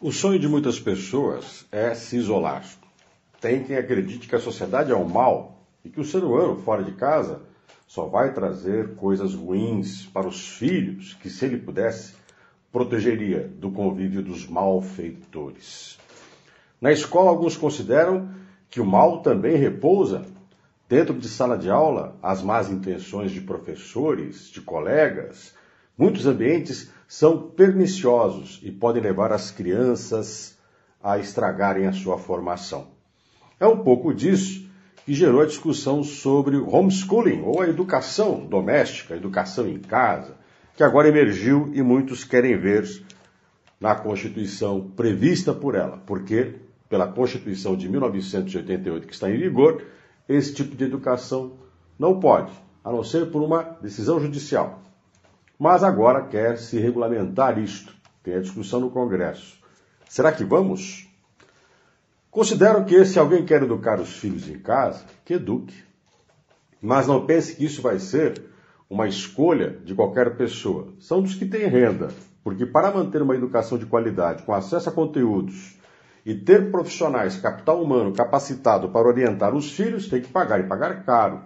O sonho de muitas pessoas é se isolar. Tem quem acredite que a sociedade é o mal e que o ser humano fora de casa só vai trazer coisas ruins para os filhos que, se ele pudesse, protegeria do convívio dos malfeitores. Na escola, alguns consideram que o mal também repousa dentro de sala de aula, as más intenções de professores, de colegas, Muitos ambientes são perniciosos e podem levar as crianças a estragarem a sua formação. É um pouco disso que gerou a discussão sobre o homeschooling, ou a educação doméstica, a educação em casa, que agora emergiu e muitos querem ver na Constituição prevista por ela, porque, pela Constituição de 1988, que está em vigor, esse tipo de educação não pode, a não ser por uma decisão judicial. Mas agora quer se regulamentar isto. Tem a discussão no Congresso. Será que vamos? Considero que se alguém quer educar os filhos em casa, que eduque. Mas não pense que isso vai ser uma escolha de qualquer pessoa. São dos que têm renda, porque para manter uma educação de qualidade, com acesso a conteúdos e ter profissionais, capital humano capacitado para orientar os filhos, tem que pagar e pagar caro.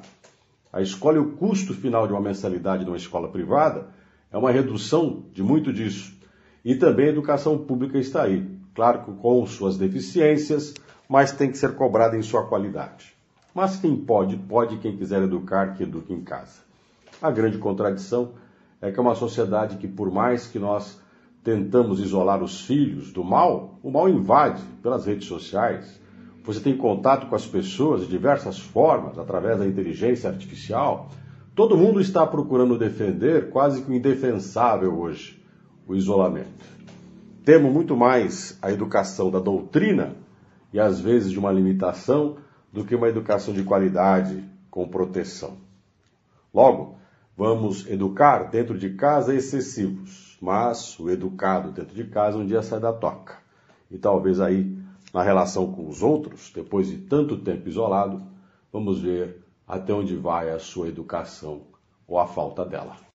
A escola e o custo final de uma mensalidade de uma escola privada é uma redução de muito disso. E também a educação pública está aí. Claro que com suas deficiências, mas tem que ser cobrada em sua qualidade. Mas quem pode, pode, quem quiser educar, que eduque em casa. A grande contradição é que é uma sociedade que, por mais que nós tentamos isolar os filhos do mal, o mal invade pelas redes sociais. Você tem contato com as pessoas de diversas formas, através da inteligência artificial, Todo mundo está procurando defender quase que o indefensável hoje, o isolamento. Temo muito mais a educação da doutrina e às vezes de uma limitação do que uma educação de qualidade com proteção. Logo, vamos educar dentro de casa excessivos, mas o educado dentro de casa um dia sai da toca. E talvez aí, na relação com os outros, depois de tanto tempo isolado, vamos ver até onde vai a sua educação ou a falta dela.